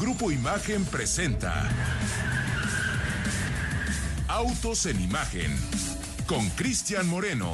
Grupo Imagen presenta Autos en Imagen con Cristian Moreno.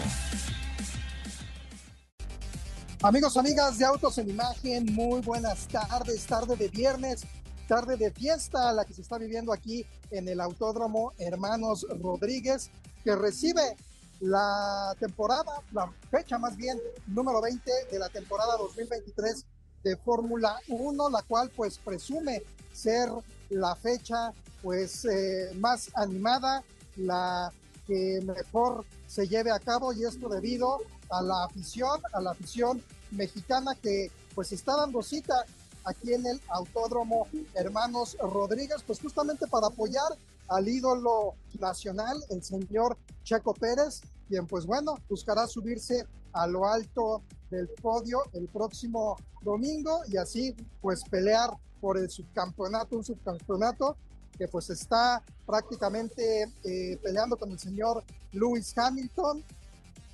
Amigos, amigas de Autos en Imagen, muy buenas tardes, tarde de viernes, tarde de fiesta, la que se está viviendo aquí en el Autódromo Hermanos Rodríguez, que recibe la temporada, la fecha más bien, número 20 de la temporada 2023 de Fórmula 1, la cual pues presume ser la fecha pues eh, más animada, la que mejor se lleve a cabo y esto debido a la afición, a la afición mexicana que pues está dando cita aquí en el Autódromo Hermanos Rodríguez, pues justamente para apoyar al ídolo nacional, el señor Checo Pérez, quien pues bueno, buscará subirse a lo alto del podio el próximo domingo y así pues pelear por el subcampeonato, un subcampeonato que pues está prácticamente eh, peleando con el señor Lewis Hamilton.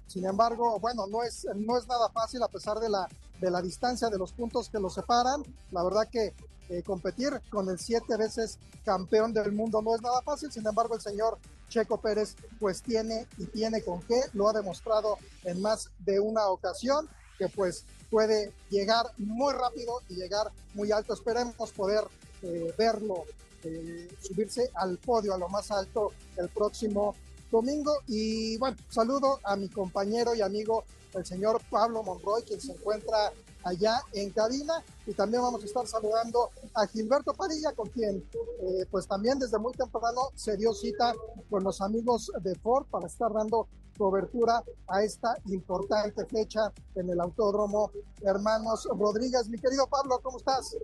Sin embargo, bueno, no es, no es nada fácil a pesar de la, de la distancia de los puntos que los separan. La verdad que eh, competir con el siete veces campeón del mundo no es nada fácil. Sin embargo, el señor Checo Pérez pues tiene y tiene con qué, lo ha demostrado en más de una ocasión que pues puede llegar muy rápido y llegar muy alto. Esperemos poder eh, verlo eh, subirse al podio, a lo más alto el próximo domingo. Y bueno, saludo a mi compañero y amigo, el señor Pablo Monroy, quien se encuentra allá en cabina. Y también vamos a estar saludando a Gilberto Padilla, con quien eh, pues también desde muy temprano se dio cita con los amigos de Ford para estar dando cobertura a esta importante fecha en el Autódromo Hermanos Rodríguez. Mi querido Pablo, ¿cómo estás?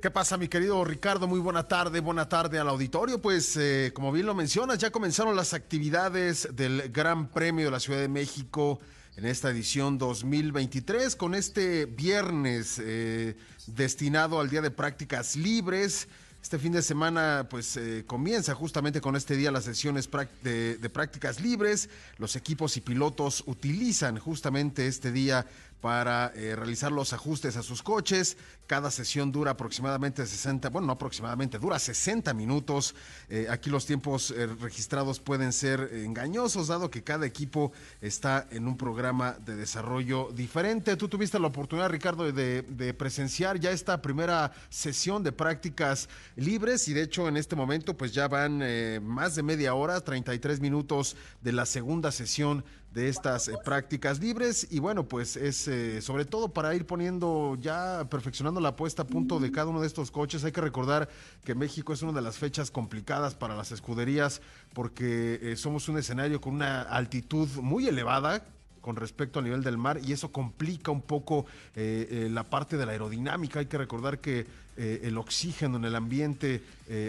¿Qué pasa, mi querido Ricardo? Muy buena tarde, buena tarde al auditorio. Pues, eh, como bien lo mencionas, ya comenzaron las actividades del Gran Premio de la Ciudad de México en esta edición 2023, con este viernes eh, destinado al Día de Prácticas Libres. Este fin de semana pues eh, comienza justamente con este día las sesiones de, de, prácticas libres. Los equipos y pilotos utilizan justamente este día para eh, realizar los ajustes a sus coches. Cada sesión dura aproximadamente 60, bueno, no aproximadamente, dura 60 minutos. Eh, aquí los tiempos eh, registrados pueden ser engañosos, dado que cada equipo está en un programa de desarrollo diferente. Tú tuviste la oportunidad, Ricardo, de, de presenciar ya esta primera sesión de prácticas libres y de hecho en este momento pues ya van más de media hora, 33 minutos de la segunda sesión de estas eh, prácticas libres y bueno, pues es eh, sobre todo para ir poniendo ya perfeccionando la puesta a punto de cada uno de estos coches. Hay que recordar que México es una de las fechas complicadas para las escuderías porque eh, somos un escenario con una altitud muy elevada con respecto al nivel del mar y eso complica un poco la parte de la aerodinámica. Hay que recordar que el oxígeno en el ambiente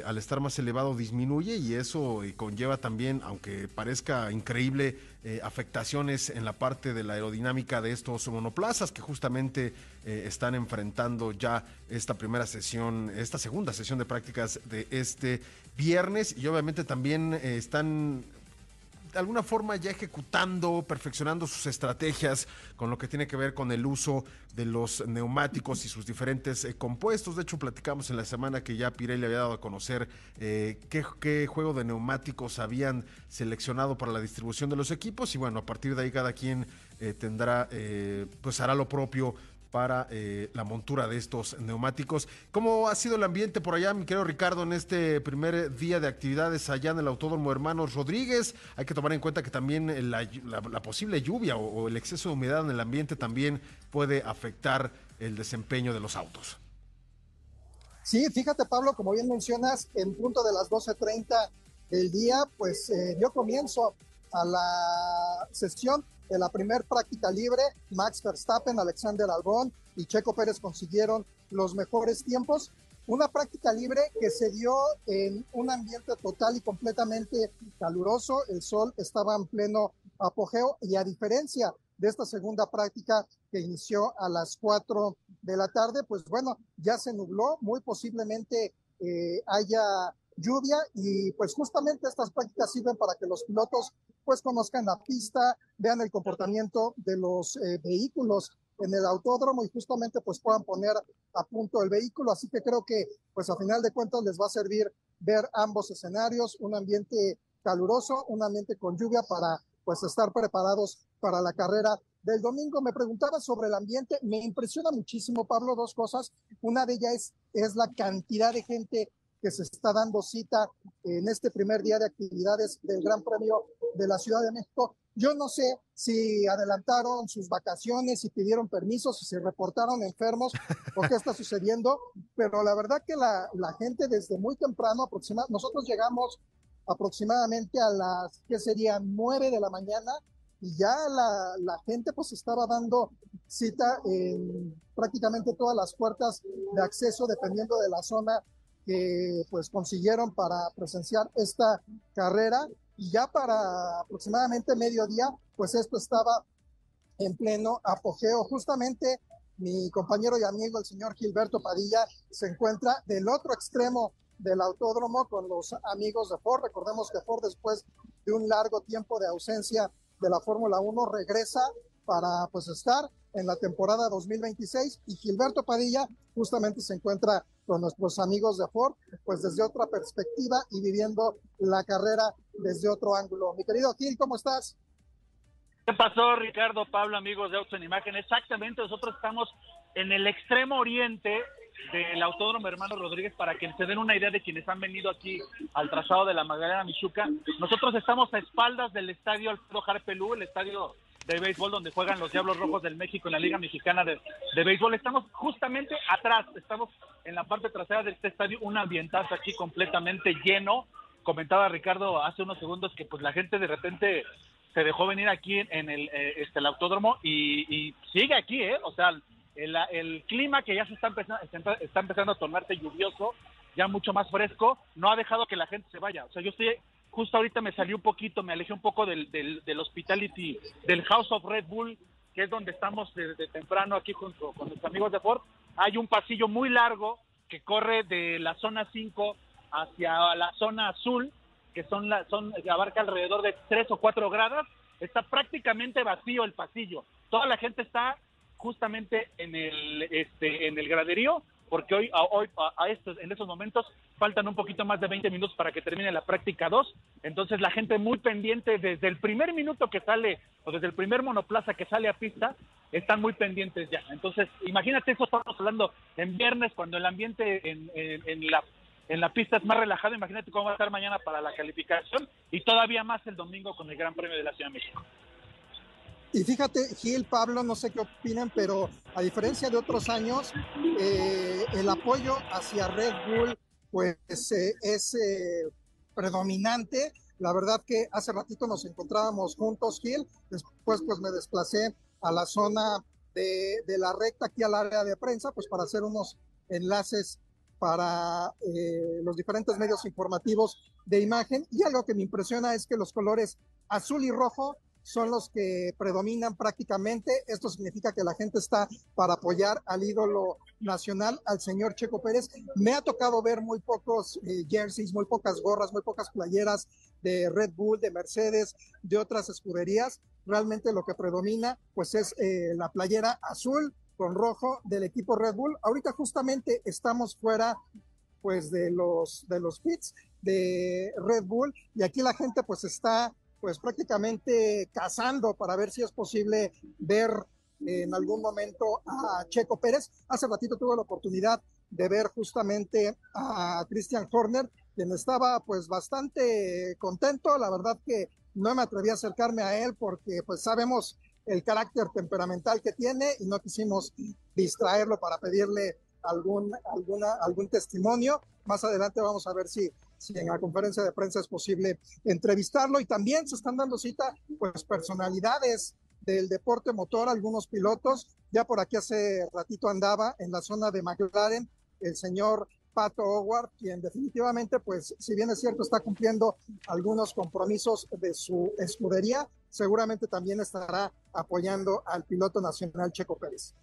al estar más elevado disminuye y eso conlleva también, aunque parezca increíble, afectaciones en la parte de la aerodinámica de estos monoplazas que justamente están enfrentando ya esta primera sesión, esta segunda sesión de prácticas de este viernes. Y obviamente también están de alguna forma ya ejecutando, perfeccionando sus estrategias con lo que tiene que ver con el uso de los neumáticos y sus diferentes eh, compuestos. De hecho, platicamos en la semana que ya Pirelli había dado a conocer eh, qué, juego de neumáticos habían seleccionado para la distribución de los equipos y bueno, a partir de ahí cada quien eh, tendrá, pues hará lo propio para eh, la montura de estos neumáticos. ¿Cómo ha sido el ambiente por allá, mi querido Ricardo, en este primer día de actividades allá en el Autódromo Hermanos Rodríguez? Hay que tomar en cuenta que también la, posible lluvia o, el exceso de humedad en el ambiente también puede afectar el desempeño de los autos. Sí, fíjate Pablo, como bien mencionas, en punto de las 12.30 del día, pues eh, dio comienzo a la sesión la primer práctica libre, Max Verstappen, Alexander Albon y Checo Pérez consiguieron los mejores tiempos. Una práctica libre que se dio en un ambiente total y completamente caluroso. El sol estaba en pleno apogeo y a diferencia de esta segunda práctica que inició a las 4 de la tarde, pues bueno, ya se nubló, muy posiblemente eh, haya lluvia y pues justamente estas prácticas sirven para que los pilotos pues conozcan la pista, vean el comportamiento de los eh, vehículos en el autódromo y justamente pues puedan poner a punto el vehículo. Así que creo que pues a final de cuentas les va a servir ver ambos escenarios, un ambiente caluroso, un ambiente con lluvia para pues estar preparados para la carrera del domingo. Me preguntaba sobre el ambiente, me impresiona muchísimo, Pablo, dos cosas. Una de ellas es, es la cantidad de gente que se está dando cita en este primer día de actividades del Gran Premio de la Ciudad de México. Yo no sé si adelantaron sus vacaciones, si pidieron permisos, si se reportaron enfermos o qué está sucediendo, pero la verdad que la, la gente desde muy temprano, aproximadamente, nosotros llegamos aproximadamente a las, ¿qué serían? Nueve de la mañana y ya la, la, gente pues estaba dando cita en prácticamente todas las puertas de acceso dependiendo de la zona que pues consiguieron para presenciar esta carrera. Y ya para aproximadamente mediodía pues esto estaba en pleno apogeo. Justamente mi compañero y amigo el señor Gilberto Padilla se encuentra del otro extremo del autódromo con los amigos de Ford. Recordemos que Ford después de un largo tiempo de ausencia de la Fórmula 1 regresa para pues estar en la temporada 2026 y Gilberto Padilla justamente se encuentra con nuestros amigos de Ford, pues desde otra perspectiva y viviendo la carrera desde otro ángulo. Mi querido Gil, ¿cómo estás? ¿Qué pasó, Ricardo, Pablo, amigos de Autos en Imagen? Exactamente, nosotros estamos en el extremo oriente del Autódromo Hermano Rodríguez para que se den una idea de quienes han venido aquí al trazado de la Magdalena Michuca. Nosotros estamos a espaldas del estadio Alfredo Jarpelú, el estadio de béisbol donde juegan los Diablos Rojos del México en la Liga Mexicana de, de, Béisbol. Estamos justamente atrás, estamos en la parte trasera de este estadio, un ambientazo aquí completamente lleno. Comentaba Ricardo hace unos segundos que pues la gente de repente se dejó venir aquí en el, eh, este, el autódromo y, y, sigue aquí, ¿eh? O sea, el, el clima que ya se está empezando, está empezando a tornarse lluvioso, ya mucho más fresco, no ha dejado que la gente se vaya. O sea, yo estoy justo ahorita me salió un poquito, me alejé un poco del, del, hospitality, del House of Red Bull, que es donde estamos desde temprano aquí junto con los amigos de Ford. Hay un pasillo muy largo que corre de la zona 5 hacia la zona azul, que son la, son, abarca alrededor de 3 o 4 grados. Está prácticamente vacío el pasillo. Toda la gente está justamente en el, este, en el graderío porque hoy, a, hoy a, estos, en estos momentos faltan un poquito más de 20 minutos para que termine la práctica 2, entonces la gente muy pendiente desde el primer minuto que sale o desde el primer monoplaza que sale a pista, están muy pendientes ya. Entonces, imagínate eso estamos hablando en viernes cuando el ambiente en, en, en la en la pista es más relajado, imagínate cómo va a estar mañana para la calificación y todavía más el domingo con el Gran Premio de la Ciudad de México. Y fíjate, Gil, Pablo, no sé qué opinan, pero a diferencia de otros años, eh, el apoyo hacia Red Bull pues eh, es eh, predominante. La verdad que hace ratito nos encontrábamos juntos, Gil, después pues me desplacé a la zona de, de la recta aquí al área de prensa, pues para hacer unos enlaces para los diferentes medios informativos de imagen. Y algo que me impresiona es que los colores azul y rojo son los que predominan prácticamente. Esto significa que la gente está para apoyar al ídolo nacional, al señor Checo Pérez. Me ha tocado ver muy pocos eh, jerseys, muy pocas gorras, muy pocas playeras de Red Bull, de Mercedes, de otras escuderías. Realmente lo que predomina pues es eh, la playera azul con rojo del equipo Red Bull. Ahorita justamente estamos fuera pues de los de los pits de Red Bull y aquí la gente pues está pues prácticamente cazando para ver si es posible ver en algún momento a Checo Pérez. Hace ratito tuve la oportunidad de ver justamente a Christian Horner, quien estaba pues bastante contento. La verdad que no me atreví a acercarme a él porque pues sabemos el carácter temperamental que tiene y no quisimos distraerlo para pedirle algún, alguna, algún testimonio. Más adelante vamos a ver si si en la conferencia de prensa es posible entrevistarlo. Y también se están dando cita, pues, personalidades del deporte motor, algunos pilotos. Ya por aquí hace ratito andaba en la zona de McLaren el señor Pato Howard, quien definitivamente, pues, si bien es cierto, está cumpliendo algunos compromisos de su escudería, seguramente también estará apoyando al piloto nacional Checo Pérez.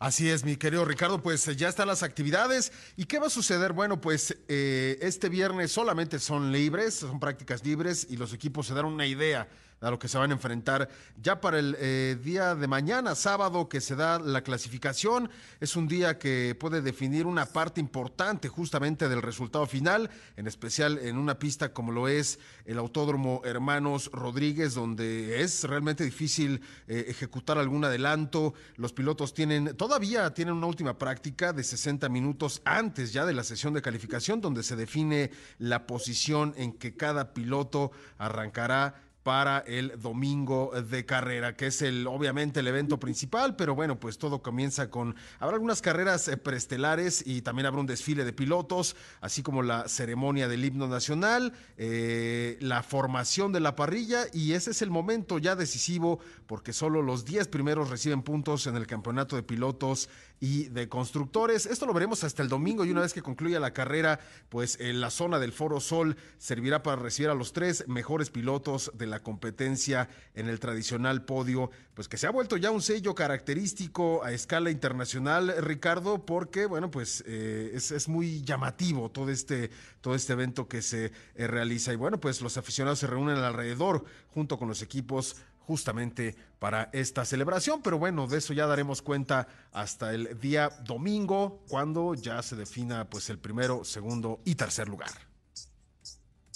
Así es, mi querido Ricardo, pues ya están las actividades. ¿Y qué va a suceder? Bueno, pues eh, este viernes solamente son libres, son prácticas libres y los equipos se dan una idea a lo que se van a enfrentar ya para el eh, día de mañana, sábado, que se da la clasificación. Es un día que puede definir una parte importante justamente del resultado final, en especial en una pista como lo es el Autódromo Hermanos Rodríguez, donde es realmente difícil eh, ejecutar algún adelanto. Los pilotos tienen, todavía tienen una última práctica de 60 minutos antes ya de la sesión de calificación, donde se define la posición en que cada piloto arrancará para el domingo de carrera, que es el obviamente el evento principal, pero bueno, pues todo comienza con habrá algunas carreras eh, preestelares y también habrá un desfile de pilotos, así como la ceremonia del himno nacional, eh, la formación de la parrilla y ese es el momento ya decisivo porque solo los 10 primeros reciben puntos en el campeonato de pilotos y de constructores. Esto lo veremos hasta el domingo y una vez que concluya la carrera, pues en la zona del Foro Sol servirá para recibir a los tres mejores pilotos de la competencia en el tradicional podio, pues que se ha vuelto ya un sello característico a escala internacional, Ricardo, porque bueno, pues eh, es, muy llamativo todo este, todo este evento que se eh, realiza. Y bueno, pues los aficionados se reúnen alrededor junto con los equipos justamente para esta celebración, pero bueno, de eso ya daremos cuenta hasta el día domingo, cuando ya se defina pues el primero, segundo y tercer lugar.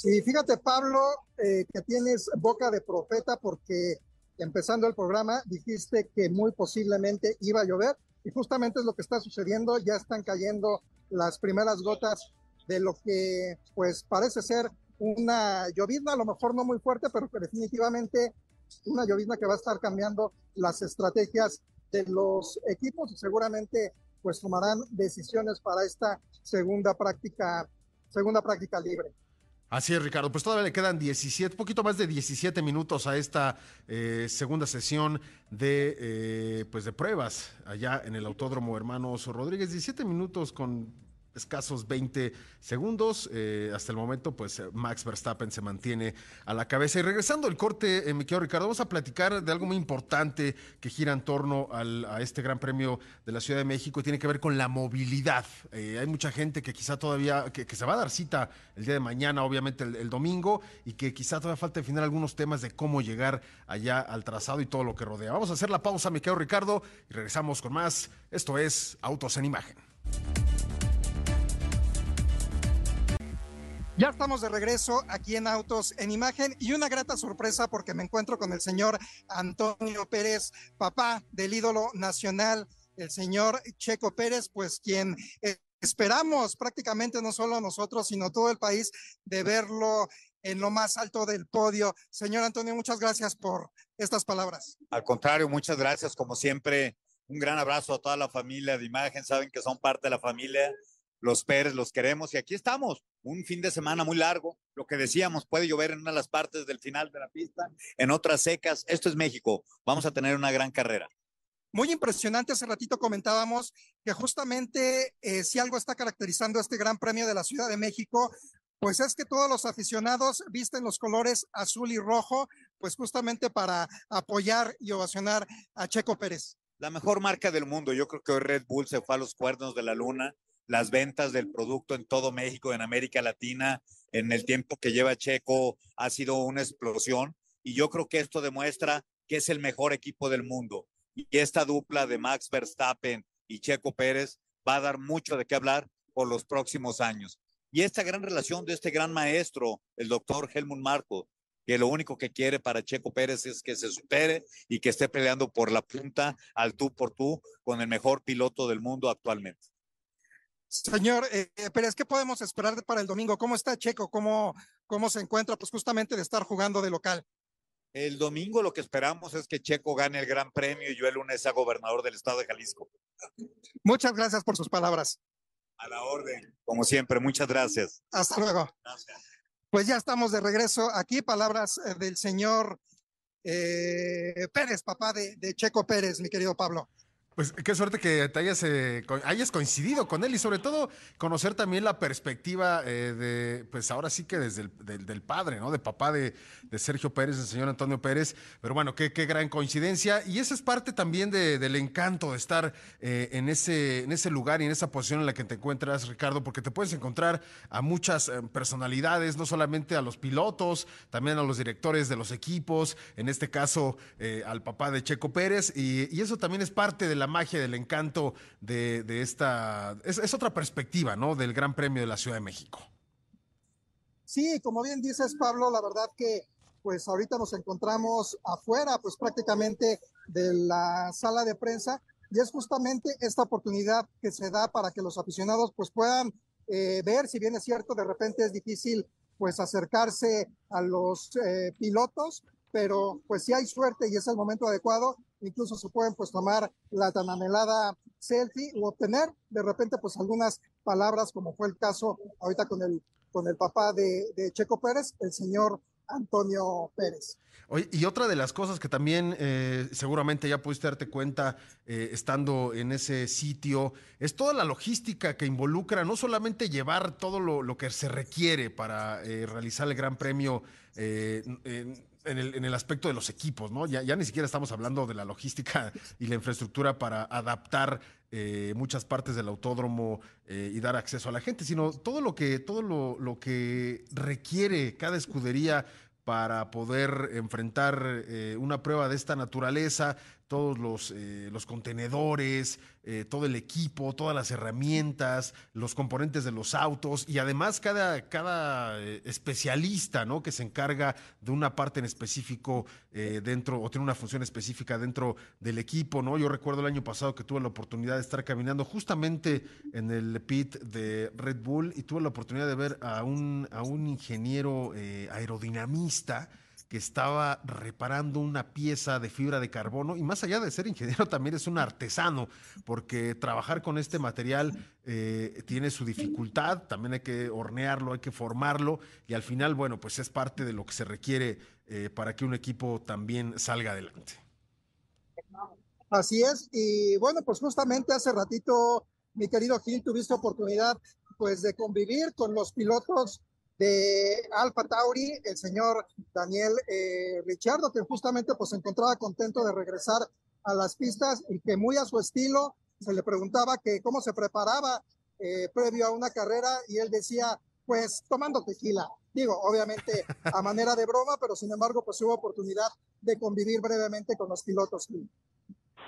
Y fíjate, Pablo, eh, que tienes boca de profeta porque empezando el programa dijiste que muy posiblemente iba a llover y justamente es lo que está sucediendo, ya están cayendo las primeras gotas de lo que pues parece ser una llovizna, a lo mejor no muy fuerte, pero que definitivamente una llovizna que va a estar cambiando las estrategias de los equipos y seguramente pues tomarán decisiones para esta segunda práctica, segunda práctica libre. Así es, Ricardo. Pues todavía le quedan 17, poquito más de 17 minutos a esta eh, segunda sesión de, eh, pues de pruebas allá en el Autódromo Hermanos Rodríguez. 17 minutos con escasos 20 segundos. Eh, hasta el momento, pues Max Verstappen se mantiene a la cabeza. Y regresando al corte, eh, mi querido Ricardo, vamos a platicar de algo muy importante que gira en torno a este Gran Premio de la Ciudad de México tiene que ver con la movilidad. Eh, hay mucha gente que quizá todavía, que, se va a dar cita el día de mañana, obviamente el, domingo, y que quizá todavía falta definir algunos temas de cómo llegar allá al trazado y todo lo que rodea. Vamos a hacer la pausa, mi querido Ricardo, y regresamos con más. Esto es Autos en Imagen. Ya estamos de regreso aquí en Autos en Imagen y una grata sorpresa porque me encuentro con el señor Antonio Pérez, papá del ídolo nacional, el señor Checo Pérez, pues quien esperamos prácticamente no solo nosotros, sino todo el país de verlo en lo más alto del podio. Señor Antonio, muchas gracias por estas palabras. Al contrario, muchas gracias. Como siempre, un gran abrazo a toda la familia de Imagen. Saben que son parte de la familia los Pérez, los queremos y aquí estamos, un fin de semana muy largo, lo que decíamos, puede llover en una de las partes del final de la pista, en otras secas, esto es México, vamos a tener una gran carrera. Muy impresionante, hace ratito comentábamos que justamente eh, si algo está caracterizando este Gran Premio de la Ciudad de México, pues es que todos los aficionados visten los colores azul y rojo, pues justamente para apoyar y ovacionar a Checo Pérez. La mejor marca del mundo, yo creo que hoy Red Bull se fue a los cuernos de la luna, las ventas del producto en todo México, en América Latina, en el tiempo que lleva Checo, ha sido una explosión. Y yo creo que esto demuestra que es el mejor equipo del mundo. Y esta dupla de Max Verstappen y Checo Pérez va a dar mucho de qué hablar por los próximos años. Y esta gran relación de este gran maestro, el doctor Helmut Marco, que lo único que quiere para Checo Pérez es que se supere y que esté peleando por la punta al tú por tú con el mejor piloto del mundo actualmente. Señor eh, Pérez, ¿qué podemos esperar para el domingo? ¿Cómo está Checo? ¿Cómo, ¿Cómo se encuentra? Pues justamente de estar jugando de local. El domingo lo que esperamos es que Checo gane el Gran Premio y yo el lunes sea gobernador del estado de Jalisco. Muchas gracias por sus palabras. A la orden, como siempre, muchas gracias. Hasta luego. Gracias. Pues ya estamos de regreso aquí. Palabras eh, del señor eh, Pérez, papá de, de Checo Pérez, mi querido Pablo. Pues qué suerte que te hayas, eh, hayas coincidido con él y sobre todo conocer también la perspectiva eh, de, pues ahora sí que desde el del, padre, ¿no? De papá de, Sergio Pérez, el señor Antonio Pérez. Pero bueno, qué, qué gran coincidencia. Y esa es parte también del encanto de estar eh, en, ese, en ese lugar y en esa posición en la que te encuentras, Ricardo, porque te puedes encontrar a muchas personalidades, no solamente a los pilotos, también a los directores de los equipos, en este caso al papá de Checo Pérez. Y, y eso también es parte de la magia, del encanto de, esta... Es, otra perspectiva, ¿no? Del Gran Premio de la Ciudad de México. Sí, como bien dices, Pablo, la verdad que pues ahorita nos encontramos afuera, pues prácticamente de la sala de prensa y es justamente esta oportunidad que se da para que los aficionados pues puedan eh, ver, si bien es cierto, de repente es difícil pues acercarse a los eh, pilotos, pero pues si hay suerte y es el momento adecuado, incluso se pueden pues tomar la tan anhelada selfie o obtener de repente pues algunas palabras como fue el caso ahorita con el con el papá de, Checo Pérez, el señor Antonio Pérez. Oye, y otra de las cosas que también eh, seguramente ya pudiste darte cuenta eh, estando en ese sitio es toda la logística que involucra no solamente llevar todo lo, que se requiere para eh, realizar el Gran Premio en el, en el, aspecto de los equipos, ¿no? Ya, ya, ni siquiera estamos hablando de la logística y la infraestructura para adaptar eh, muchas partes del autódromo eh, y dar acceso a la gente, sino todo lo que, todo lo, lo que requiere cada escudería para poder enfrentar eh, una prueba de esta naturaleza, todos los, eh, los contenedores, eh, todo el equipo, todas las herramientas, los componentes de los autos y además cada, cada especialista ¿no? que se encarga de una parte en específico dentro o tiene una función específica dentro del equipo. ¿no? Yo recuerdo el año pasado que tuve la oportunidad de estar caminando justamente en el pit de Red Bull y tuve la oportunidad de ver a un, a un ingeniero aerodinamista que estaba reparando una pieza de fibra de carbono y más allá de ser ingeniero también es un artesano porque trabajar con este material eh, tiene su dificultad, también hay que hornearlo, hay que formarlo y al final, bueno, pues es parte de lo que se requiere eh, para que un equipo también salga adelante. Así es, y bueno, pues justamente hace ratito, mi querido Gil, tuviste oportunidad pues de convivir con los pilotos de Alfa Tauri, el señor Daniel eh, Richardo, que justamente pues se encontraba contento de regresar a las pistas y que muy a su estilo se le preguntaba que cómo se preparaba eh, previo a una carrera y él decía, pues tomando tequila. Digo, obviamente a manera de broma, pero sin embargo pues hubo oportunidad de convivir brevemente con los pilotos.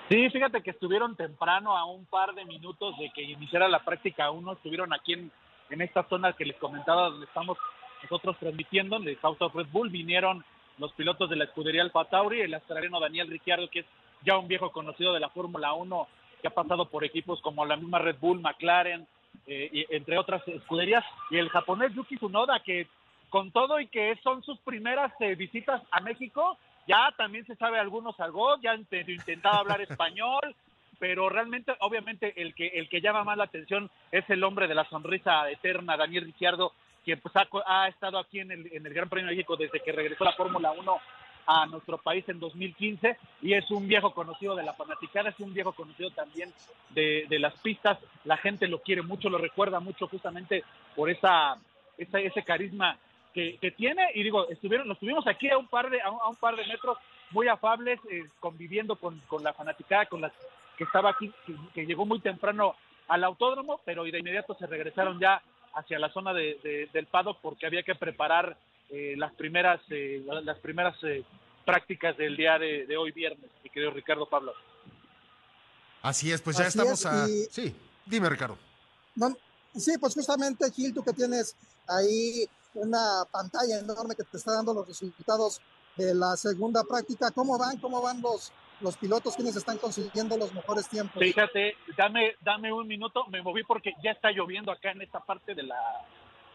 Sí, fíjate que estuvieron temprano a un par de minutos de que iniciara la práctica uno, estuvieron aquí en en esta zona que les comentaba donde estamos nosotros transmitiendo, de South of Red Bull, vinieron los pilotos de la escudería Alfa Tauri, el australiano Daniel Ricciardo, que es ya un viejo conocido de la Fórmula 1, que ha pasado por equipos como la misma Red Bull, McLaren, eh, y, entre otras escuderías, y el japonés Yuki Tsunoda, que con todo y que son sus primeras eh, visitas a México, ya también se sabe algunos algo, ya intentaba hablar español, pero realmente, obviamente, el que, el que llama más la atención es el hombre de la sonrisa eterna, Daniel Ricciardo, que pues, ha, estado aquí en el, en el Gran Premio de México desde que regresó la Fórmula 1 a nuestro país en 2015 y es un viejo conocido de la fanaticada, es un viejo conocido también de, de las pistas, la gente lo quiere mucho, lo recuerda mucho justamente por esa, esa ese carisma que, que, tiene y digo, estuvieron, nos estuvimos aquí a un par de, a un, par de metros muy afables, eh, conviviendo con, con la fanaticada, con las que estaba aquí, que, llegó muy temprano al autódromo, pero de inmediato se regresaron ya hacia la zona de, del paddock porque había que preparar eh, las primeras eh, las primeras eh, prácticas del día de, hoy viernes, mi querido Ricardo Pablo. Así es, pues ya estamos a... Sí, dime Ricardo. sí, pues justamente Gil, tú que tienes ahí una pantalla enorme que te está dando los resultados de la segunda práctica, ¿cómo van? ¿Cómo van los, los pilotos quienes están consiguiendo los mejores tiempos. Fíjate, dame, dame un minuto, me moví porque ya está lloviendo acá en esta parte de la,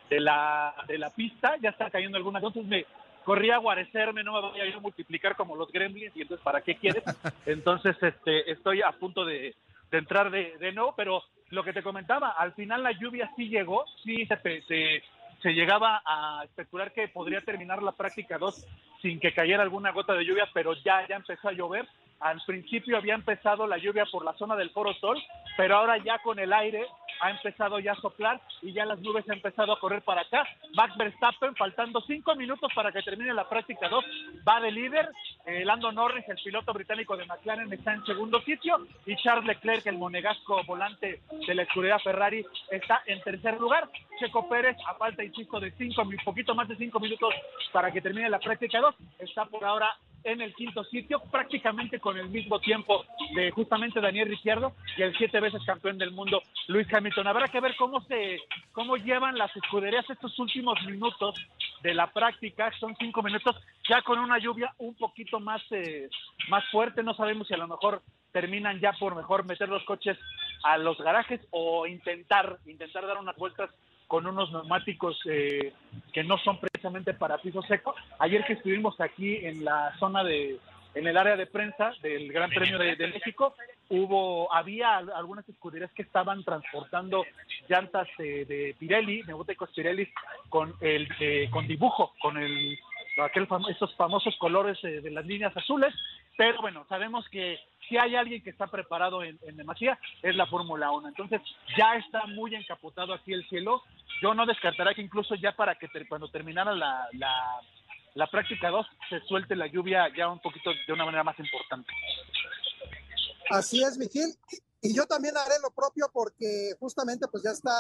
de la, de la pista, ya está cayendo algunas, entonces me corrí a guarecerme, no me voy a ir a multiplicar como los gremlins, y entonces, ¿para qué quieres? Entonces, este, estoy a punto de, de entrar de, de nuevo, pero lo que te comentaba, al final la lluvia sí llegó, sí se, se, se llegaba a especular que podría terminar la práctica 2 sin que cayera alguna gota de lluvia, pero ya, ya empezó a llover Al principio había empezado la lluvia por la zona del Foro Sol, pero ahora ya con el aire ha empezado ya a soplar y ya las nubes han empezado a correr para acá. Max Verstappen, faltando cinco minutos para que termine la práctica 2, va de líder. Eh, Lando Norris, el piloto británico de McLaren, está en segundo sitio y Charles Leclerc, el monegasco volante de la escudería Ferrari, está en tercer lugar. Checo Pérez, a falta, insisto, de cinco, poquito más de cinco minutos para que termine la práctica 2, está por ahora en el quinto sitio, prácticamente con el mismo tiempo de justamente Daniel Ricciardo y el siete veces campeón del mundo Luis Hamilton. Habrá que ver cómo se cómo llevan las escuderías estos últimos minutos de la práctica, son cinco minutos, ya con una lluvia un poquito más, eh, más fuerte, no sabemos si a lo mejor terminan ya por mejor meter los coches a los garajes o intentar, intentar dar unas vueltas con unos neumáticos eh, que no son precisamente para piso seco. Ayer que estuvimos aquí en la zona de, en el área de prensa del Gran Premio de, México, hubo, había algunas escuderías que estaban transportando llantas de Pirelli, neumáticos Pirelli con el, eh, con dibujo, con el, aquel esos famosos colores eh, de las líneas azules, pero bueno, sabemos que si hay alguien que está preparado en, en demasía, es la Fórmula 1. Entonces, ya está muy encapotado aquí el cielo. Yo no descartaré que incluso ya para que cuando terminara la, la, práctica 2 se suelte la lluvia ya un poquito de una manera más importante. Así es, Miguel. Y yo también haré lo propio porque justamente pues ya está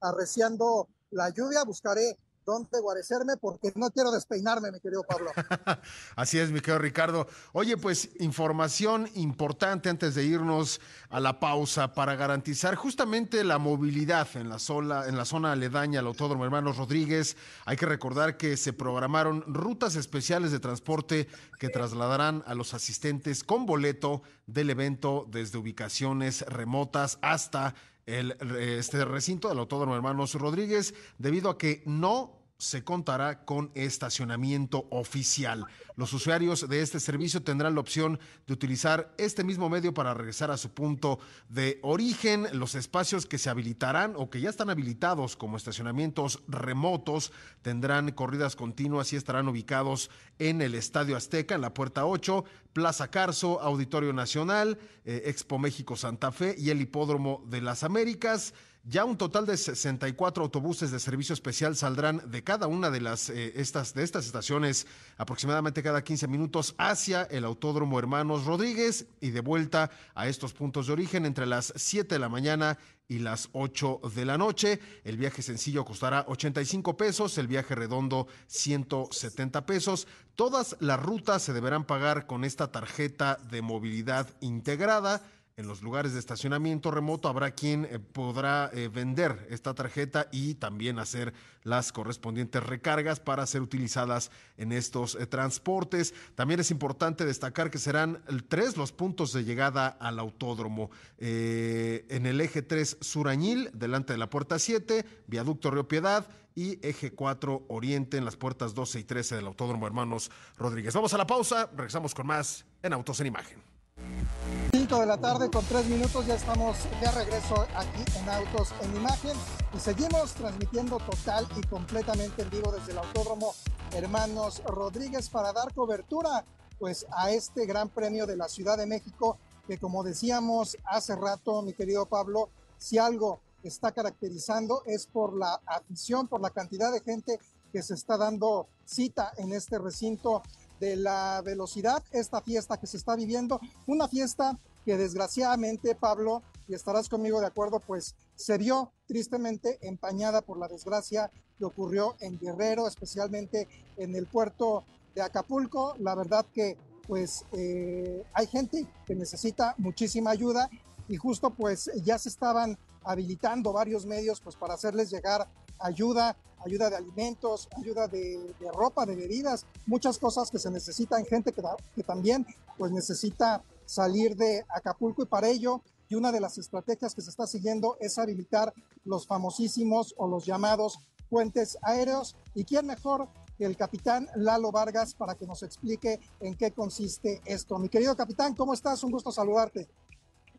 arreciando la lluvia. Buscaré dónde guarecerme porque no quiero despeinarme, mi querido Pablo. Así es, mi querido Ricardo. Oye, pues información importante antes de irnos a la pausa para garantizar justamente la movilidad en la, sola, en la zona aledaña al Autódromo Hermanos Rodríguez. Hay que recordar que se programaron rutas especiales de transporte que trasladarán a los asistentes con boleto del evento desde ubicaciones remotas hasta el, este recinto del Autódromo Hermanos Rodríguez, debido a que no se contará con estacionamiento oficial. Los usuarios de este servicio tendrán la opción de utilizar este mismo medio para regresar a su punto de origen. Los espacios que se habilitarán o que ya están habilitados como estacionamientos remotos tendrán corridas continuas y estarán ubicados en el Estadio Azteca, en la Puerta 8, Plaza Carso, Auditorio Nacional, eh, Expo México Santa Fe y el Hipódromo de las Américas. Ya un total de 64 autobuses de servicio especial saldrán de cada una de las eh, estas de estas estaciones aproximadamente cada 15 minutos hacia el Autódromo Hermanos Rodríguez y de vuelta a estos puntos de origen entre las 7 de la mañana y las 8 de la noche. El viaje sencillo costará 85 pesos, el viaje redondo 170 pesos. Todas las rutas se deberán pagar con esta tarjeta de movilidad integrada en los lugares de estacionamiento remoto habrá quien eh, podrá eh, vender esta tarjeta y también hacer las correspondientes recargas para ser utilizadas en estos eh, transportes. También es importante destacar que serán tres los puntos de llegada al autódromo. en el eje 3 Surañil, delante de la puerta 7, viaducto Río Piedad y eje 4 Oriente en las puertas 12 y 13 del Autódromo Hermanos Rodríguez. Vamos a la pausa, regresamos con más en Autos en Imagen de la tarde con tres minutos, ya estamos de regreso aquí en Autos en Imagen y seguimos transmitiendo total y completamente en vivo desde el Autódromo Hermanos Rodríguez para dar cobertura pues a este Gran Premio de la Ciudad de México que como decíamos hace rato, mi querido Pablo, si algo está caracterizando es por la afición, por la cantidad de gente que se está dando cita en este recinto de la velocidad, esta fiesta que se está viviendo, una fiesta que desgraciadamente, Pablo, y estarás conmigo de acuerdo, pues se vio tristemente empañada por la desgracia que ocurrió en Guerrero, especialmente en el puerto de Acapulco. La verdad que pues eh, hay gente que necesita muchísima ayuda y justo pues ya se estaban habilitando varios medios pues para hacerles llegar ayuda, ayuda de alimentos, ayuda de, ropa, de bebidas, muchas cosas que se necesitan, gente que, que también pues necesita salir de Acapulco y para ello, y una de las estrategias que se está siguiendo es habilitar los famosísimos o los llamados puentes aéreos. ¿Y quién mejor que el capitán Lalo Vargas para que nos explique en qué consiste esto? Mi querido capitán, ¿cómo estás? Un gusto saludarte.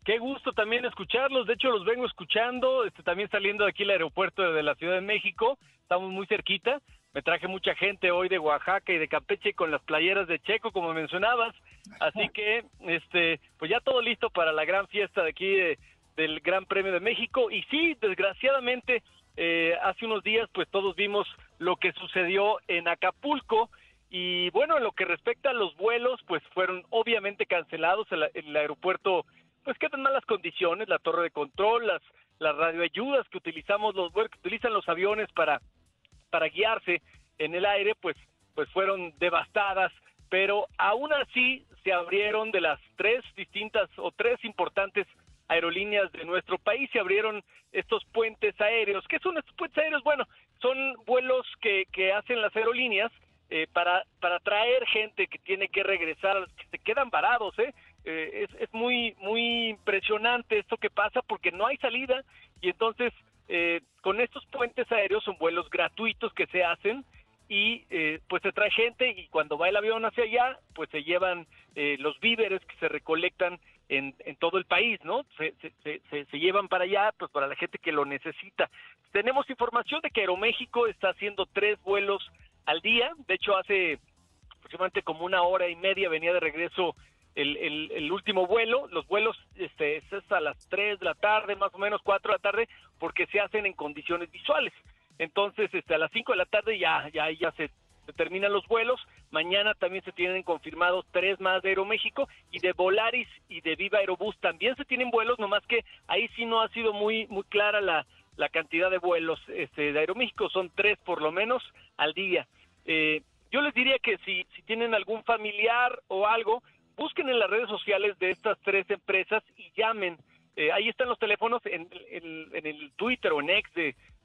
Qué gusto también escucharlos. De hecho, los vengo escuchando. Este, también saliendo de aquí al aeropuerto de la Ciudad de México. Estamos muy cerquita. Me traje mucha gente hoy de Oaxaca y de Campeche con las playeras de Checo, como mencionabas. Así que, este, pues ya todo listo para la gran fiesta de aquí del Gran Premio de México. Y sí, desgraciadamente, eh, hace unos días, pues todos vimos lo que sucedió en Acapulco. Y bueno, en lo que respecta a los vuelos, pues fueron obviamente cancelados. El, aeropuerto, pues queda en malas condiciones, la torre de control, las, las radioayudas que utilizamos, los que utilizan los aviones para, para guiarse en el aire, pues, pues fueron devastadas pero aún así se abrieron de las tres distintas o tres importantes aerolíneas de nuestro país, se abrieron estos puentes aéreos. ¿Qué son estos puentes aéreos? Bueno, son vuelos que, que hacen las aerolíneas eh, para, para traer gente que tiene que regresar, que se quedan varados, ¿eh? eh es, es muy, muy impresionante esto que pasa porque no hay salida y entonces eh, con estos puentes aéreos son vuelos gratuitos que se hacen y eh, pues se trae gente y cuando va el avión hacia allá, pues se llevan eh, los víveres que se recolectan en, todo el país, ¿no? Se, se, se, se, llevan para allá, pues para la gente que lo necesita. Tenemos información de que Aeroméxico está haciendo tres vuelos al día, de hecho hace aproximadamente como una hora y media venía de regreso el, el, el, último vuelo, los vuelos este, es a las 3 de la tarde, más o menos 4 de la tarde, porque se hacen en condiciones visuales. Entonces, este, a las 5 de la tarde ya, ya, ya se, terminan los vuelos. Mañana también se tienen confirmados tres más de Aeroméxico y de Volaris y de Viva Aerobús también se tienen vuelos, nomás que ahí sí no ha sido muy, muy clara la, la cantidad de vuelos este, de Aeroméxico, son tres por lo menos al día. Eh, yo les diría que si, si tienen algún familiar o algo, busquen en las redes sociales de estas tres empresas y llamen. Eh, ahí están los teléfonos en, en, en, el Twitter o en X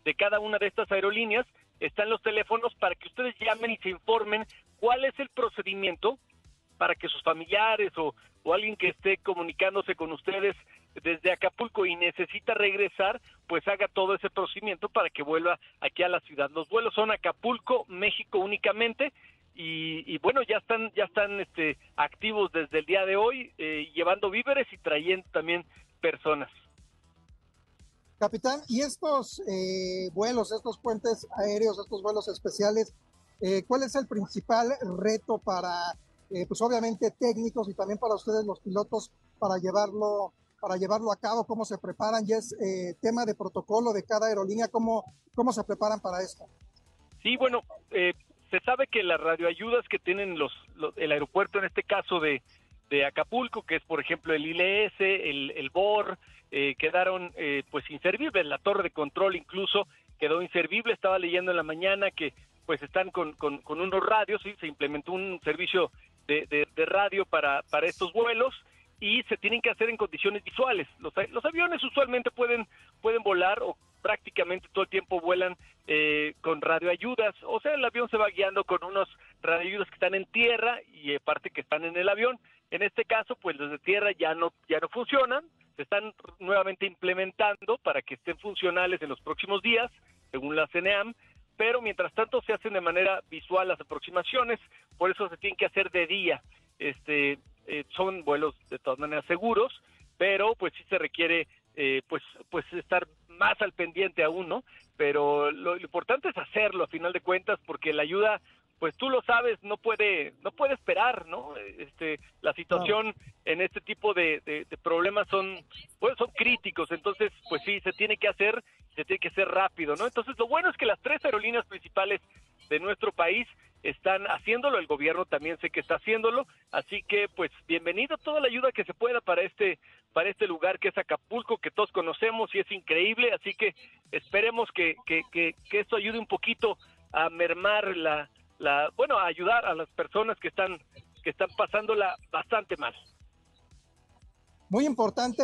de, cada una de estas aerolíneas, están los teléfonos para que ustedes llamen y se informen cuál es el procedimiento para que sus familiares o alguien que esté comunicándose con ustedes desde Acapulco y necesita regresar, pues haga todo ese procedimiento para que vuelva aquí a la ciudad. Los vuelos son Acapulco, México únicamente y, y bueno ya están ya están este, activos desde el día de hoy eh, llevando víveres y trayendo también personas. Capitán, y estos eh, vuelos, estos puentes aéreos, estos vuelos especiales, eh, ¿cuál es el principal reto para, eh, pues obviamente técnicos y también para ustedes los pilotos para llevarlo, para llevarlo a cabo? ¿Cómo se preparan? Y es eh, tema de protocolo de cada aerolínea, ¿cómo, cómo se preparan para esto? Sí, bueno, se sabe que las radioayudas que tienen los, los, el aeropuerto, en este caso de, de Acapulco, que es por ejemplo el ILS, el, BOR, eh, quedaron eh, pues inservibles, la torre de control incluso quedó inservible, estaba leyendo en la mañana que pues están con, con, con unos radios, ¿sí? se implementó un servicio de, de, de, radio para, para estos vuelos y se tienen que hacer en condiciones visuales. Los, los aviones usualmente pueden, pueden volar o prácticamente todo el tiempo vuelan eh, con radioayudas, o sea, el avión se va guiando con unos radioayudas que están en tierra y aparte que están en el avión. En este caso, pues desde tierra ya no ya no funcionan, se están nuevamente implementando para que estén funcionales en los próximos días, según la CNEAM, pero mientras tanto se hacen de manera visual las aproximaciones, por eso se tienen que hacer de día. Este, eh, son vuelos de todas maneras seguros, pero pues sí se requiere eh, pues pues estar más al pendiente aún, ¿no? Pero lo, lo, importante es hacerlo a final de cuentas porque la ayuda pues tú lo sabes, no puede, no puede esperar, ¿no? Este, la situación no. en este tipo de, de, de, problemas son, pues son críticos, entonces, pues sí, se tiene que hacer, se tiene que hacer rápido, ¿no? Entonces, lo bueno es que las tres aerolíneas principales de nuestro país están haciéndolo, el gobierno también sé que está haciéndolo, así que pues bienvenido toda la ayuda que se pueda para este para este lugar que es Acapulco, que todos conocemos y es increíble, así que esperemos que, que, que, esto ayude un poquito a mermar la, la bueno a ayudar a las personas que están que están pasándola bastante mal. Muy importante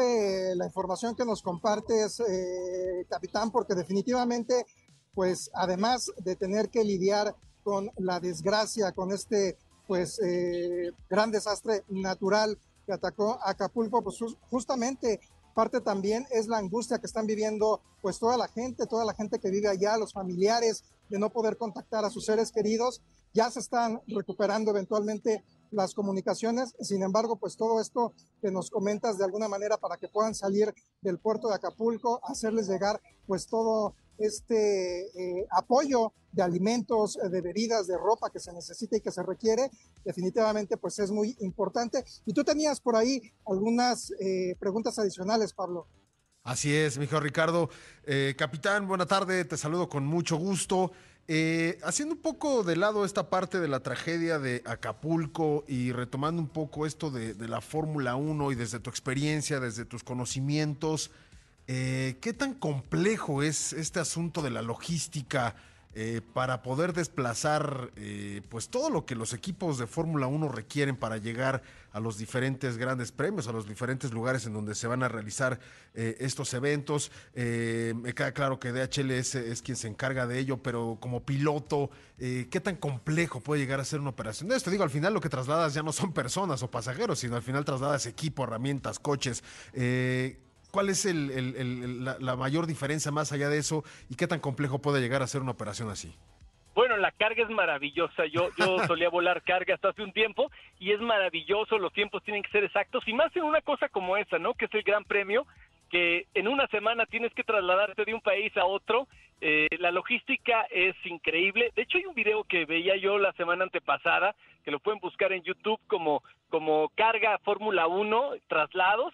la información que nos compartes, eh, capitán, porque definitivamente, pues además de tener que lidiar con la desgracia, con este pues eh, gran desastre natural que atacó Acapulco, pues justamente parte también es la angustia que están viviendo pues toda la gente, toda la gente que vive allá, los familiares, de no poder contactar a sus seres queridos. Ya se están recuperando eventualmente las comunicaciones. Sin embargo, pues todo esto que nos comentas de alguna manera para que puedan salir del puerto de Acapulco, hacerles llegar pues todo este eh, apoyo de alimentos, eh, de bebidas, de ropa que se necesita y que se requiere, definitivamente pues es muy importante. Y tú tenías por ahí algunas eh, preguntas adicionales, Pablo. Así es, mi hijo Ricardo. capitán, buena tarde, te saludo con mucho gusto. haciendo un poco de lado esta parte de la tragedia de Acapulco y retomando un poco esto de, de la Fórmula 1 y desde tu experiencia, desde tus conocimientos, eh, ¿Qué tan complejo es este asunto de la logística eh, para poder desplazar eh, pues todo lo que los equipos de Fórmula 1 requieren para llegar a los diferentes grandes premios, a los diferentes lugares en donde se van a realizar estos eventos? me queda claro que DHL es, quien se encarga de ello, pero como piloto, ¿qué tan complejo puede llegar a ser una operación? Esto digo, al final lo que trasladas ya no son personas o pasajeros, sino al final trasladas equipo, herramientas, coches. ¿Cuál es la, mayor diferencia más allá de eso y qué tan complejo puede llegar a ser una operación así? Bueno, la carga es maravillosa. Yo, yo solía volar carga hasta hace un tiempo y es maravilloso. Los tiempos tienen que ser exactos y más en una cosa como esa, ¿no? Que es el Gran Premio, que en una semana tienes que trasladarte de un país a otro. Eh, la logística es increíble. De hecho, hay un video que veía yo la semana antepasada, que lo pueden buscar en YouTube como, como carga Fórmula 1, traslados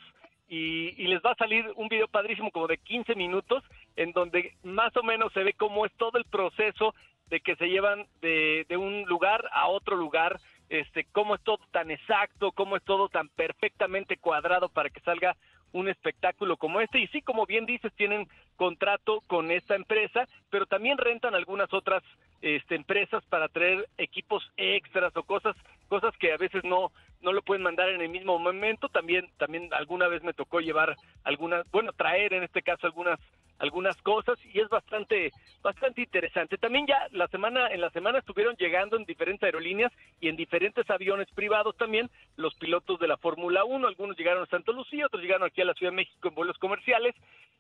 y, les va a salir un video padrísimo como de 15 minutos en donde más o menos se ve cómo es todo el proceso de que se llevan de, de un lugar a otro lugar, este, cómo es todo tan exacto, cómo es todo tan perfectamente cuadrado para que salga un espectáculo como este. Y sí, como bien dices, tienen contrato con esta empresa, pero también rentan algunas otras este, empresas para traer equipos extras o cosas, cosas que a veces no, no lo pueden mandar en el mismo momento. También, también alguna vez me tocó llevar algunas, bueno, traer en este caso algunas algunas cosas y es bastante bastante interesante. También ya la semana en la semana estuvieron llegando en diferentes aerolíneas y en diferentes aviones privados también los pilotos de la Fórmula 1, algunos llegaron a Santo Lucía, otros llegaron aquí a la Ciudad de México en vuelos comerciales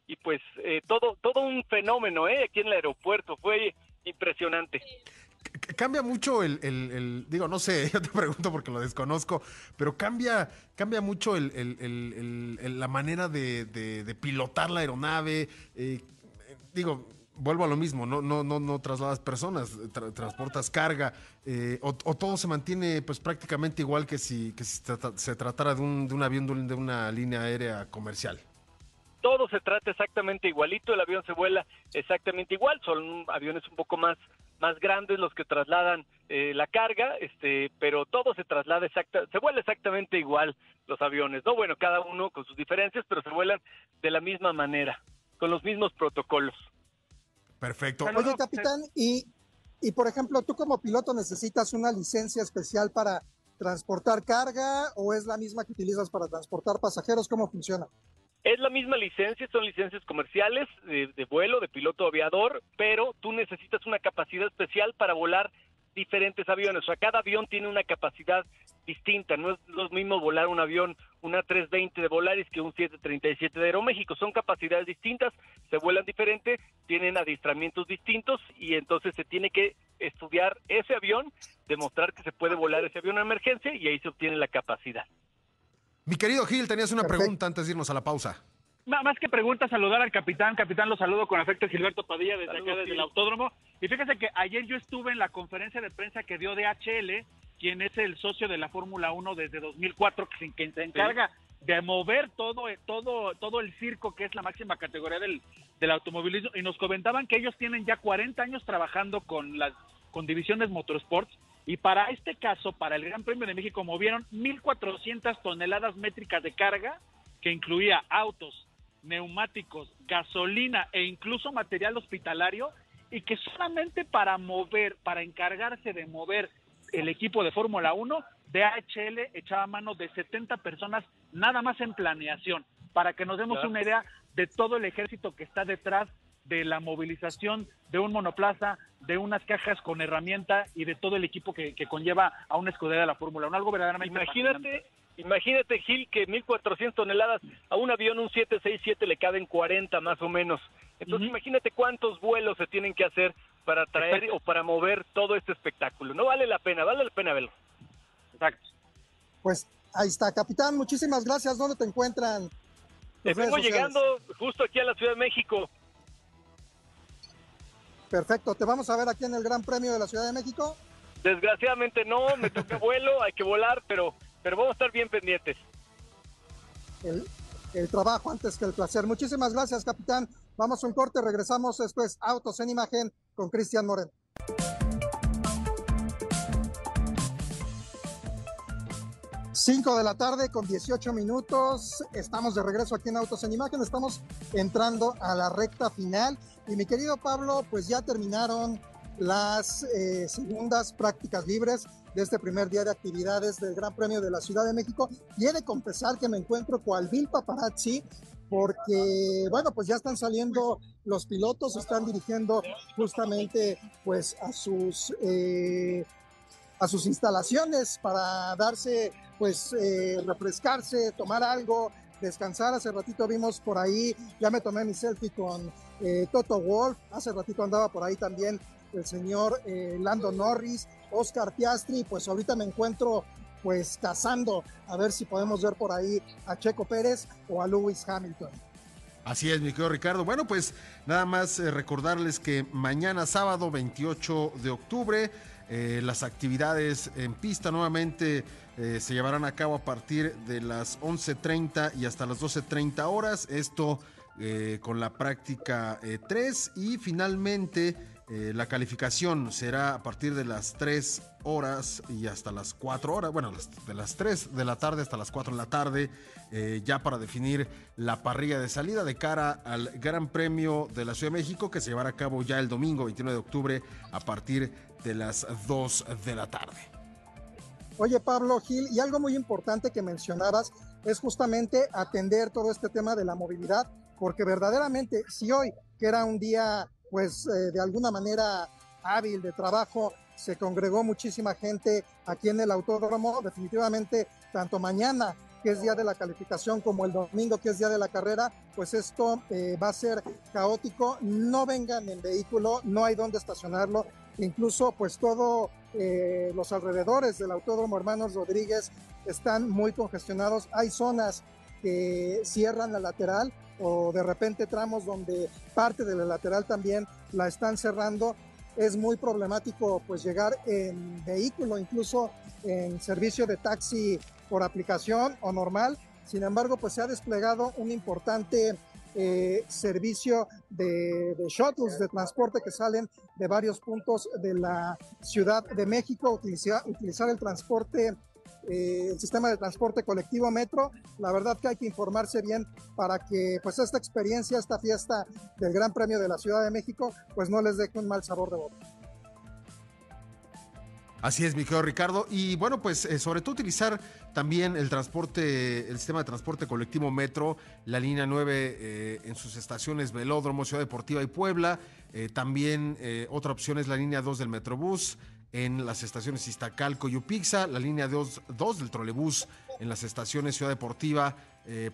y pues eh, todo todo un fenómeno, eh, aquí en el aeropuerto fue impresionante cambia mucho el, digo, no sé, yo te pregunto porque lo desconozco, pero cambia, cambia mucho la manera de, pilotar la aeronave. Eh, digo, vuelvo a lo mismo, no, no, no, no trasladas personas, transportas carga, eh, o, todo se mantiene pues prácticamente igual que si, que se, tratara de un, de un avión de una línea aérea comercial todo se trata exactamente igualito, el avión se vuela exactamente igual, son aviones un poco más más grandes los que trasladan eh, la carga, este, pero todo se traslada exacta, se vuela exactamente igual los aviones, no bueno, cada uno con sus diferencias, pero se vuelan de la misma manera, con los mismos protocolos. Perfecto. Oye, capitán, y, y por ejemplo, tú como piloto necesitas una licencia especial para transportar carga o es la misma que utilizas para transportar pasajeros, ¿cómo funciona? Es la misma licencia, son licencias comerciales de, vuelo, de piloto aviador, pero tú necesitas una capacidad especial para volar diferentes aviones. O sea, cada avión tiene una capacidad distinta. No es lo mismo volar un avión, una 320 de Volaris que un 737 de Aeroméxico. Son capacidades distintas, se vuelan diferente, tienen adiestramientos distintos y entonces se tiene que estudiar ese avión, demostrar que se puede volar ese avión en emergencia y ahí se obtiene la capacidad. Mi querido Gil, tenías una pregunta antes de irnos a la pausa. Más que pregunta, saludar al capitán. Capitán, lo saludo con afecto Gilberto Padilla desde acá, desde el autódromo. Y fíjese que ayer yo estuve en la conferencia de prensa que dio DHL, quien es el socio de la Fórmula 1 desde 2004, que se, encarga de mover todo, todo, todo el circo, que es la máxima categoría del, del automovilismo. Y nos comentaban que ellos tienen ya 40 años trabajando con las con divisiones motorsports y para este caso, para el Gran Premio de México, movieron 1.400 toneladas métricas de carga, que incluía autos, neumáticos, gasolina e incluso material hospitalario, y que solamente para mover, para encargarse de mover el equipo de Fórmula 1, DHL echaba mano de 70 personas nada más en planeación, para que nos demos una idea de todo el ejército que está detrás de la movilización de un monoplaza, de unas cajas con herramienta y de todo el equipo que, conlleva a una escudera de la Fórmula 1. Algo verdaderamente Imagínate, imagínate Gil, que 1.400 toneladas a un avión, un 767, le caben 40 más o menos. Entonces imagínate cuántos vuelos se tienen que hacer para traer o para mover todo este espectáculo. No vale la pena, vale la pena verlo. Exacto. Pues ahí está, capitán, muchísimas gracias. ¿Dónde te encuentran? Estamos llegando justo aquí a la Ciudad de México. Perfecto, ¿te vamos a ver aquí en el Gran Premio de la Ciudad de México? Desgraciadamente no, me toca vuelo, hay que volar, pero, pero vamos a estar bien pendientes. El, el trabajo antes que el placer. Muchísimas gracias, capitán. Vamos a un corte, regresamos después. Autos en imagen con Cristian Moreno. 5 de la tarde con 18 minutos. Estamos de regreso aquí en Autos en Imagen. Estamos entrando a la recta final. Y mi querido Pablo, pues ya terminaron las eh, segundas prácticas libres de este primer día de actividades del Gran Premio de la Ciudad de México. Y he de confesar que me encuentro con Bill Paparazzi porque, bueno, pues ya están saliendo los pilotos, están dirigiendo justamente pues a sus... Eh, a sus instalaciones para darse pues eh, refrescarse, tomar algo, descansar. Hace ratito vimos por ahí, ya me tomé mi selfie con eh, Toto Wolf, hace ratito andaba por ahí también el señor eh, Lando Norris, Oscar Piastri, pues ahorita me encuentro pues cazando a ver si podemos ver por ahí a Checo Pérez o a Lewis Hamilton. Así es, mi querido Ricardo. Bueno, pues nada más recordarles que mañana sábado 28 de octubre las actividades en pista nuevamente eh, se llevarán a cabo a partir de las 11.30 y hasta las 12.30 horas. Esto eh, con la práctica 3 eh, y finalmente la calificación será a partir de las 3 horas y hasta las 4 horas, bueno, de las 3 de la tarde hasta las 4 de la tarde, ya para definir la parrilla de salida de cara al Gran Premio de la Ciudad de México que se llevará a cabo ya el domingo 29 de octubre a partir de las 2 de la tarde. Oye, Pablo Gil, y algo muy importante que mencionabas es justamente atender todo este tema de la movilidad, porque verdaderamente si hoy, que era un día, pues eh, de alguna manera hábil de trabajo, se congregó muchísima gente aquí en el autódromo, definitivamente tanto mañana que es día de la calificación, como el domingo, que es día de la carrera, pues esto eh, va a ser caótico. No vengan en vehículo, no hay dónde estacionarlo. Incluso, pues todo eh, los alrededores del Autódromo Hermanos Rodríguez están muy congestionados. Hay zonas que cierran la lateral o de repente tramos donde parte de la lateral también la están cerrando. Es muy problemático pues llegar en vehículo, incluso en servicio de taxi por aplicación o normal. Sin embargo, pues se ha desplegado un importante eh, servicio de, shuttles de transporte que salen de varios puntos de la Ciudad de México, utilizar, utilizar el transporte, eh, el sistema de transporte colectivo metro. La verdad que hay que informarse bien para que pues esta experiencia, esta fiesta del Gran Premio de la Ciudad de México, pues no les deje un mal sabor de boca. Así es, mi querido Ricardo. Y bueno, pues eh, sobre todo utilizar también el transporte, el sistema de transporte colectivo Metro, la línea 9 eh, en sus estaciones Velódromo, Ciudad Deportiva y Puebla. También otra opción es la línea 2 del Metrobús en las estaciones Iztacalco y Upixa, la línea 2, 2 del trolebús en las estaciones Ciudad Deportiva,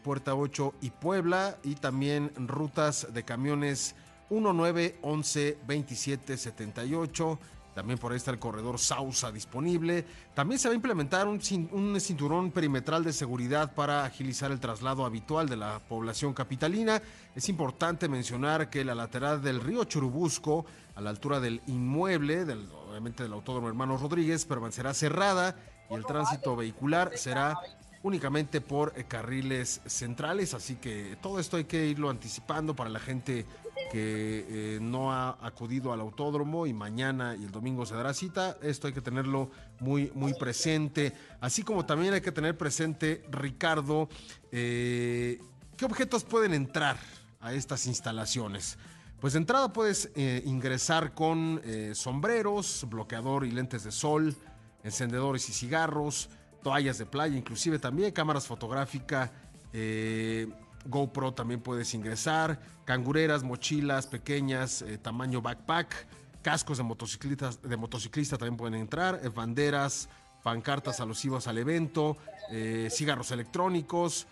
Puerta 8 y Puebla, y también rutas de camiones 19, 11, 27, 78 también por ahí está el corredor Sausa disponible. También se va a implementar un, cinturón perimetral de seguridad para agilizar el traslado habitual de la población capitalina. Es importante mencionar que la lateral del río Churubusco, a la altura del inmueble, del, obviamente del Autódromo Hermanos Rodríguez, permanecerá cerrada y el tránsito vehicular será únicamente por eh, carriles centrales, así que todo esto hay que irlo anticipando para la gente que eh, no ha acudido al autódromo y mañana y el domingo se dará cita. Esto hay que tenerlo muy, muy presente. Así como también hay que tener presente, Ricardo, eh, qué objetos pueden entrar a estas instalaciones. Pues de entrada puedes ingresar con sombreros, bloqueador y lentes de sol, encendedores y cigarros, toallas de playa, inclusive también cámaras fotográficas, eh, GoPro también puedes ingresar, cangureras, mochilas pequeñas, eh, tamaño backpack, cascos de motociclistas de motociclista también pueden entrar, eh, banderas, pancartas alusivas al evento, cigarros electrónicos,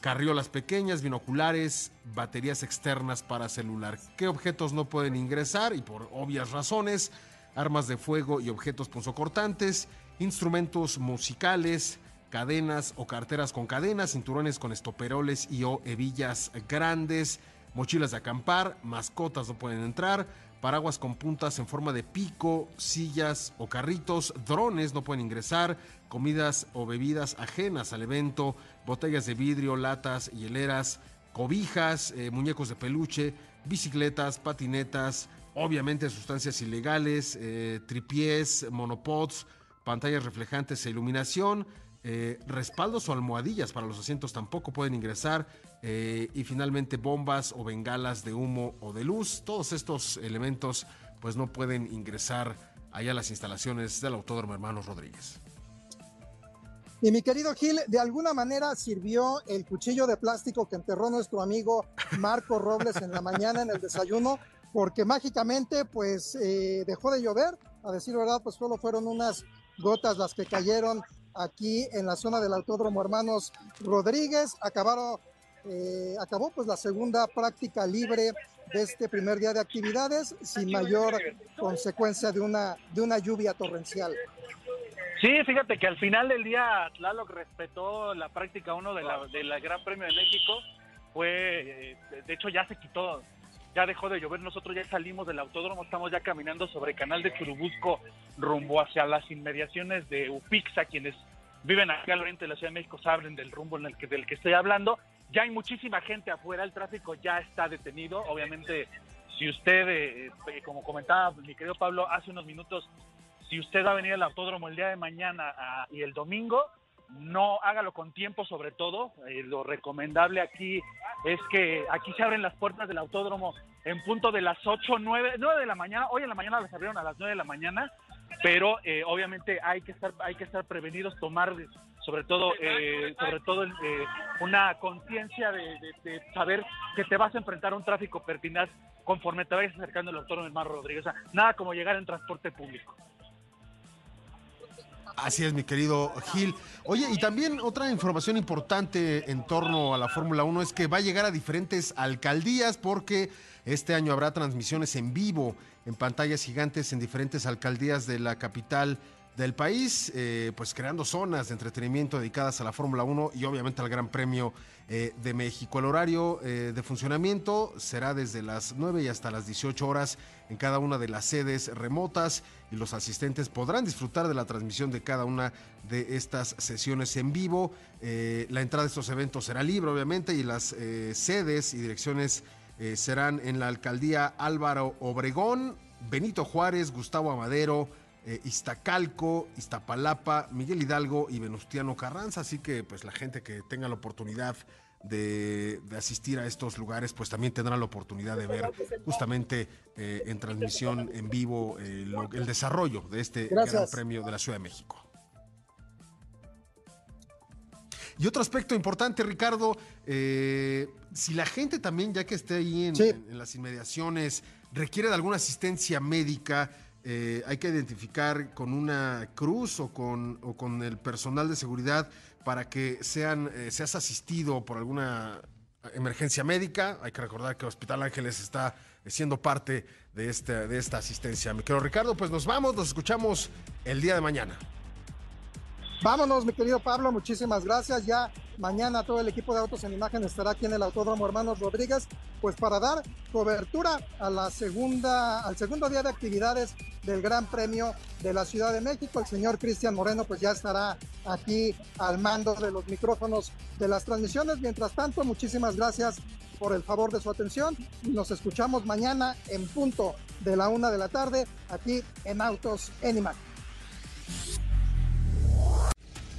carriolas pequeñas, binoculares, baterías externas para celular. ¿Qué objetos no pueden ingresar? Y por obvias razones, armas de fuego y objetos punzocortantes, instrumentos musicales, cadenas o carteras con cadenas, cinturones con estoperoles y o hebillas grandes, mochilas de acampar, mascotas no pueden entrar, paraguas con puntas en forma de pico, sillas o carritos, drones no pueden ingresar, comidas o bebidas ajenas al evento, botellas de vidrio, latas, hieleras, cobijas, eh, muñecos de peluche, bicicletas, patinetas, obviamente sustancias ilegales, eh, tripiés, monopods, pantallas reflejantes e iluminación, eh, respaldos o almohadillas para los asientos tampoco pueden ingresar eh, y finalmente bombas o bengalas de humo o de luz. Todos estos elementos pues no pueden ingresar allá a las instalaciones del Autódromo Hermanos Rodríguez. Y mi querido Gil, de alguna manera sirvió el cuchillo de plástico que enterró nuestro amigo Marco Robles en la mañana en el desayuno, porque mágicamente pues eh, dejó de llover. A decir verdad, pues solo fueron unas gotas las que cayeron aquí en la zona del Autódromo Hermanos Rodríguez. Eh, acabó pues la segunda práctica libre de este primer día de actividades sin mayor consecuencia de una, de una lluvia torrencial. Sí, fíjate que al final del día Tlaloc respetó la práctica 1 de la, de Gran Premio de México. Fue, eh, de hecho ya se quitó, ya dejó de llover. Nosotros ya salimos del autódromo, estamos ya caminando sobre el canal de Churubusco rumbo hacia las inmediaciones de Upixa. Quienes viven aquí al oriente de la Ciudad de México saben del rumbo en el que, del que estoy hablando. Ya hay muchísima gente afuera, el tráfico ya está detenido. Obviamente, si usted, eh, eh, como comentaba mi querido Pablo hace unos minutos, si usted va a venir al autódromo el día de mañana ah, y el domingo, no hágalo con tiempo sobre todo. Eh, lo recomendable aquí es que aquí se abren las puertas del autódromo en punto de las 8, 9, 9 de la mañana. Hoy en la mañana las abrieron a las 9 de la mañana, pero eh, obviamente hay que estar hay que estar prevenidos, tomar sobre todo eh, sobre todo eh, una conciencia de, de- de saber que te vas a enfrentar a un tráfico pertinaz conforme te vayas acercando al autódromo Mar Rodríguez. Nada como llegar en transporte público. Así es, mi querido Gil. Oye, y también otra información importante en torno a la Fórmula 1 es que va a llegar a diferentes alcaldías porque este año habrá transmisiones en vivo en pantallas gigantes en diferentes alcaldías de la capital del país, eh, pues creando zonas de entretenimiento dedicadas a la Fórmula 1 y obviamente al Gran Premio eh, de México. El horario eh, de funcionamiento será desde las 9 y hasta las 18 horas en cada una de las sedes remotas y los asistentes podrán disfrutar de la transmisión de cada una de estas sesiones en vivo. La entrada de estos eventos será libre, obviamente, y las sedes y direcciones serán en la alcaldía Álvaro Obregón, Benito Juárez, Gustavo Amadero, eh, Iztacalco, Iztapalapa, Miguel Hidalgo y Venustiano Carranza. Así que pues la gente que tenga la oportunidad de, de asistir a estos lugares, pues también tendrá la oportunidad de ver justamente eh, en transmisión en vivo eh, lo- el desarrollo de este Gran. Premio de la Ciudad de México. Y otro aspecto importante, Ricardo, si la gente también, ya que esté ahí en, Sí. en- en las inmediaciones, requiere de alguna asistencia médica, eh, hay que identificar con una cruz o con, o con el personal de seguridad para que sean, eh, seas asistido por alguna emergencia médica. Hay que recordar que Hospital Ángeles está eh, siendo parte de esta, de esta asistencia. Mi querido Ricardo, pues nos vamos, nos escuchamos el día de mañana. Vámonos, mi querido Pablo, muchísimas gracias. Ya mañana todo el equipo de Autos en Imagen estará aquí en el Autódromo Hermanos Rodríguez, pues para dar cobertura a la al segundo día de actividades del Gran Premio de la Ciudad de México. El señor Cristian Moreno pues ya estará aquí al mando de los micrófonos de las transmisiones. Mientras tanto, muchísimas gracias por el favor de su atención nos escuchamos mañana en punto de la una de la tarde aquí en Autos en Imagen.